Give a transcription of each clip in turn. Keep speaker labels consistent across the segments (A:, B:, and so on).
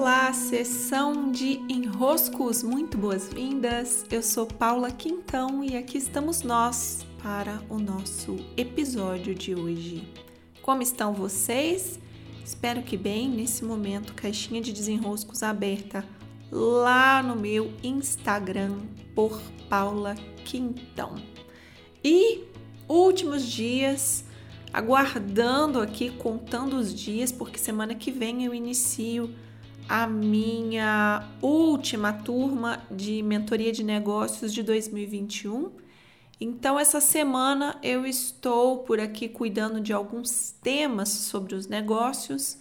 A: Olá, sessão de enroscos, muito boas-vindas. Eu sou Paula Quintão e aqui estamos nós para o nosso episódio de hoje. Como estão vocês? Espero que bem. Nesse momento, caixinha de desenroscos aberta lá no meu Instagram por Paula Quintão. E últimos dias aguardando aqui, contando os dias, porque semana que vem eu inicio a minha última turma de mentoria de negócios de 2021. Então, essa semana eu estou por aqui cuidando de alguns temas sobre os negócios,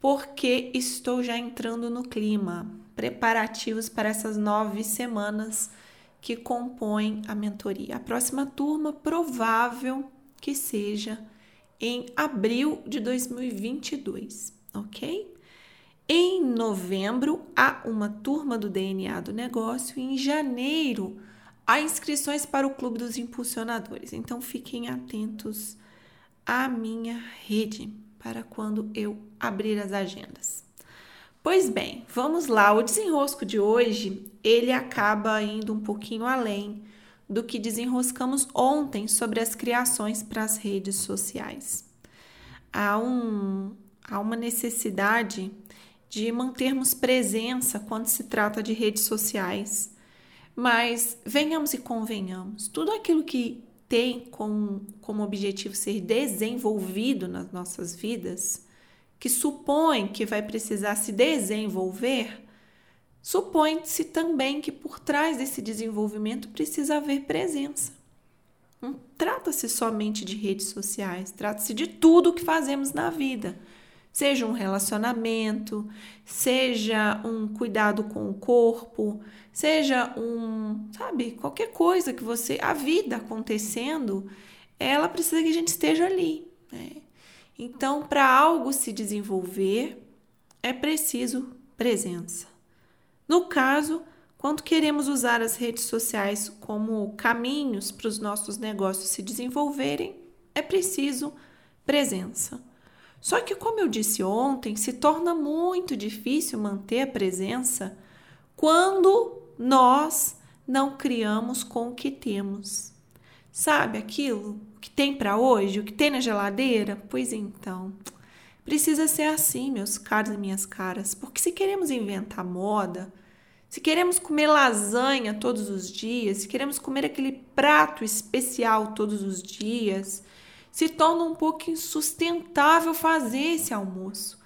A: porque estou já entrando no clima, preparativos para essas nove semanas que compõem a mentoria. A próxima turma provável que seja em abril de 2022, ok? Em novembro há uma turma do DNA do negócio e em janeiro há inscrições para o Clube dos Impulsionadores. Então fiquem atentos à minha rede para quando eu abrir as agendas. Pois bem, vamos lá. O desenrosco de hoje, ele acaba indo um pouquinho além do que desenroscamos ontem sobre as criações para as redes sociais. Há, um, há uma necessidade de mantermos presença quando se trata de redes sociais. Mas venhamos e convenhamos, tudo aquilo que tem como, como objetivo ser desenvolvido nas nossas vidas, que supõe que vai precisar se desenvolver, Supõe-se também que por trás desse desenvolvimento precisa haver presença. Não trata-se somente de redes sociais, trata-se de tudo que fazemos na vida. Seja um relacionamento, seja um cuidado com o corpo, seja um, sabe, qualquer coisa que você. A vida acontecendo, ela precisa que a gente esteja ali. Né? Então, para algo se desenvolver, é preciso presença. No caso, quando queremos usar as redes sociais como caminhos para os nossos negócios se desenvolverem, é preciso presença. Só que, como eu disse ontem, se torna muito difícil manter a presença quando nós não criamos com o que temos. Sabe aquilo que tem para hoje, o que tem na geladeira? Pois então, precisa ser assim, meus caros e minhas caras, porque se queremos inventar moda, se queremos comer lasanha todos os dias, se queremos comer aquele prato especial todos os dias, se torna um pouco insustentável fazer esse almoço.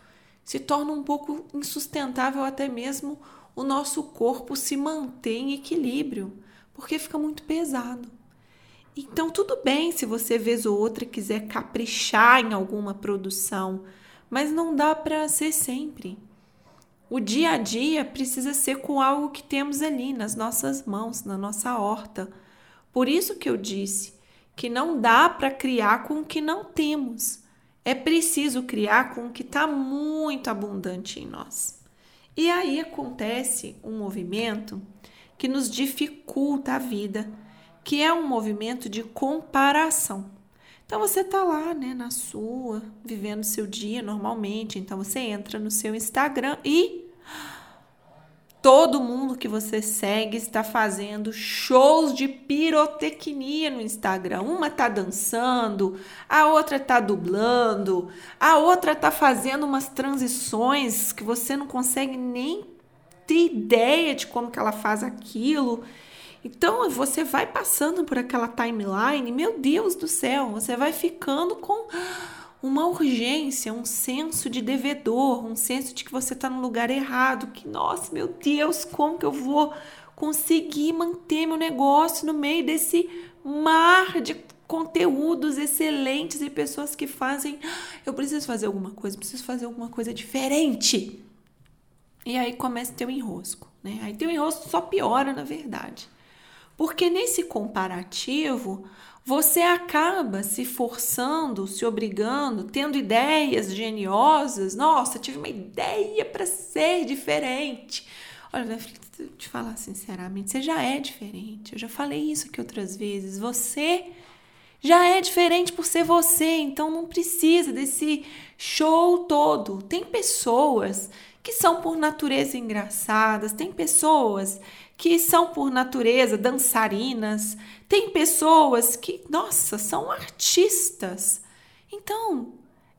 A: Se torna um pouco insustentável até mesmo o nosso corpo se manter em equilíbrio, porque fica muito pesado. Então, tudo bem se você, vez ou outra, quiser caprichar em alguma produção, mas não dá para ser sempre. O dia a dia precisa ser com algo que temos ali nas nossas mãos, na nossa horta. Por isso que eu disse que não dá para criar com o que não temos. É preciso criar com o que está muito abundante em nós. E aí acontece um movimento que nos dificulta a vida, que é um movimento de comparação. Então você está lá, né, na sua, vivendo seu dia normalmente. Então você entra no seu Instagram e todo mundo que você segue está fazendo shows de pirotecnia no Instagram. Uma tá dançando, a outra tá dublando, a outra tá fazendo umas transições que você não consegue nem ter ideia de como que ela faz aquilo. Então você vai passando por aquela timeline, meu Deus do céu, você vai ficando com uma urgência, um senso de devedor, um senso de que você está no lugar errado, que nossa, meu Deus, como que eu vou conseguir manter meu negócio no meio desse mar de conteúdos excelentes e pessoas que fazem, eu preciso fazer alguma coisa, preciso fazer alguma coisa diferente. E aí começa um enrosco, né? Aí um enrosco só piora, na verdade. Porque nesse comparativo, você acaba se forçando, se obrigando, tendo ideias geniosas. Nossa, tive uma ideia para ser diferente. Olha, filha, te falar sinceramente, você já é diferente. Eu já falei isso aqui outras vezes. Você já é diferente por ser você, então não precisa desse show todo. Tem pessoas que são por natureza engraçadas, tem pessoas que são por natureza dançarinas, tem pessoas que, nossa, são artistas. Então,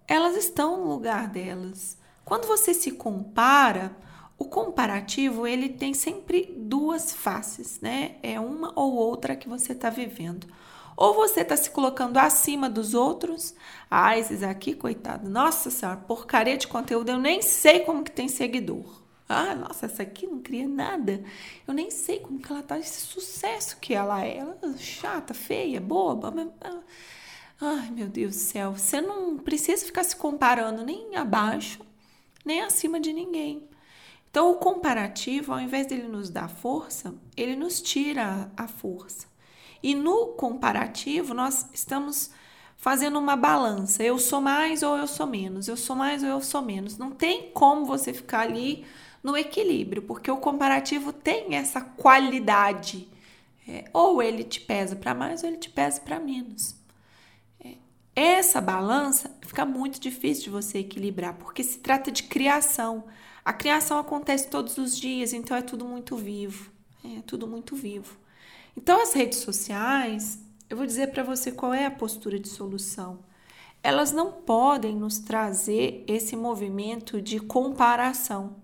A: elas estão no lugar delas. Quando você se compara, o comparativo ele tem sempre duas faces, né? É uma ou outra que você está vivendo. Ou você está se colocando acima dos outros. Ah, esses aqui, coitado. Nossa senhora, porcaria de conteúdo. Eu nem sei como que tem seguidor. Ah, nossa, essa aqui não cria nada. Eu nem sei como que ela tá esse sucesso que ela é. Ela é chata, feia, boba. Ah, ai, meu Deus do céu. Você não precisa ficar se comparando nem abaixo, nem acima de ninguém. Então, o comparativo, ao invés dele nos dar força, ele nos tira a força. E no comparativo, nós estamos fazendo uma balança. Eu sou mais ou eu sou menos, eu sou mais ou eu sou menos. Não tem como você ficar ali no equilíbrio, porque o comparativo tem essa qualidade. É, ou ele te pesa para mais ou ele te pesa para menos. É, essa balança fica muito difícil de você equilibrar, porque se trata de criação. A criação acontece todos os dias, então é tudo muito vivo. É tudo muito vivo. Então, as redes sociais, eu vou dizer para você qual é a postura de solução. Elas não podem nos trazer esse movimento de comparação.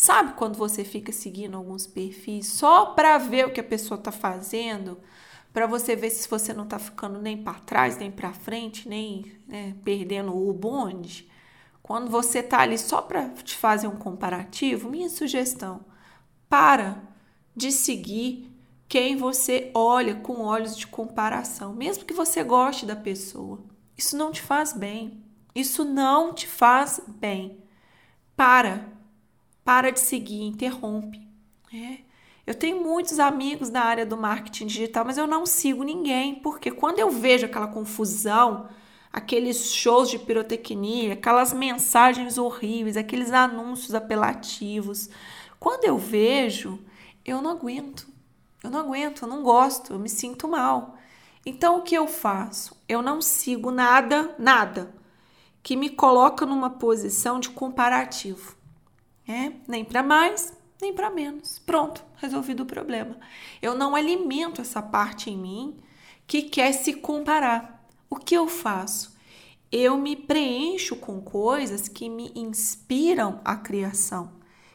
A: Sabe quando você fica seguindo alguns perfis só para ver o que a pessoa está fazendo, para você ver se você não está ficando nem para trás, nem para frente, nem né, perdendo o bonde? Quando você está ali só para te fazer um comparativo, minha sugestão: para de seguir quem você olha com olhos de comparação, mesmo que você goste da pessoa. Isso não te faz bem. Isso não te faz bem. Para. Para de seguir, interrompe. É. Eu tenho muitos amigos na área do marketing digital, mas eu não sigo ninguém, porque quando eu vejo aquela confusão, aqueles shows de pirotecnia, aquelas mensagens horríveis, aqueles anúncios apelativos, quando eu vejo, eu não aguento. Eu não aguento, eu não gosto, eu me sinto mal. Então o que eu faço? Eu não sigo nada, nada que me coloca numa posição de comparativo. É? Nem para mais, nem para menos. Pronto, resolvido o problema. Eu não alimento essa parte em mim que quer se comparar. O que eu faço? Eu me preencho com coisas que me inspiram a criação.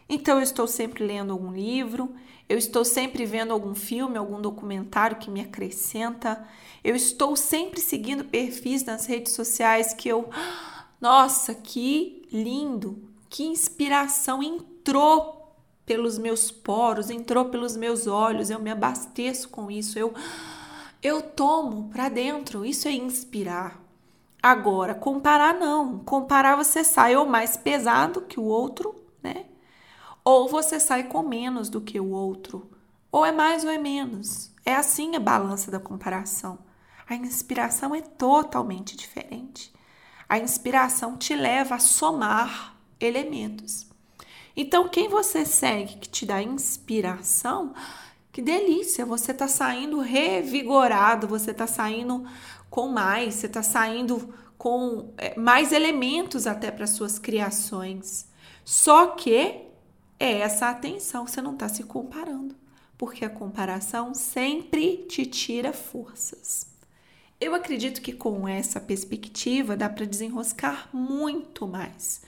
A: Então, eu estou sempre lendo algum livro, eu estou sempre vendo algum filme, algum documentário que me acrescenta, eu estou sempre seguindo perfis nas redes sociais que eu. Nossa, que lindo! Que inspiração entrou pelos meus poros, entrou pelos meus olhos, eu me abasteço com isso, eu. Eu tomo para dentro, isso é inspirar. Agora, comparar não. Comparar você sai ou mais pesado que o outro, né? Ou você sai com menos do que o outro, ou é mais ou é menos. É assim a balança da comparação. A inspiração é totalmente diferente. A inspiração te leva a somar elementos. Então, quem você segue que te dá inspiração, que delícia! Você está saindo revigorado, você está saindo com mais, você está saindo com é, mais elementos até para suas criações. Só que é essa atenção, você não está se comparando, porque a comparação sempre te tira forças. Eu acredito que com essa perspectiva dá para desenroscar muito mais.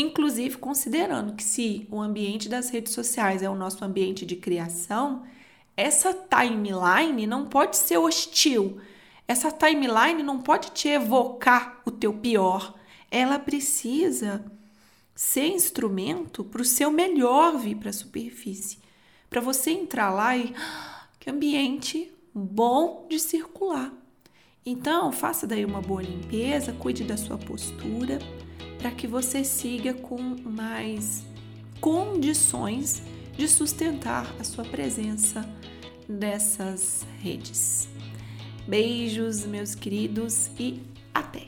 A: Inclusive considerando que se o ambiente das redes sociais é o nosso ambiente de criação, essa timeline não pode ser hostil. Essa timeline não pode te evocar o teu pior. Ela precisa ser instrumento para o seu melhor vir para a superfície. Para você entrar lá e. Que ambiente bom de circular. Então, faça daí uma boa limpeza, cuide da sua postura, para que você siga com mais condições de sustentar a sua presença nessas redes. Beijos, meus queridos, e até!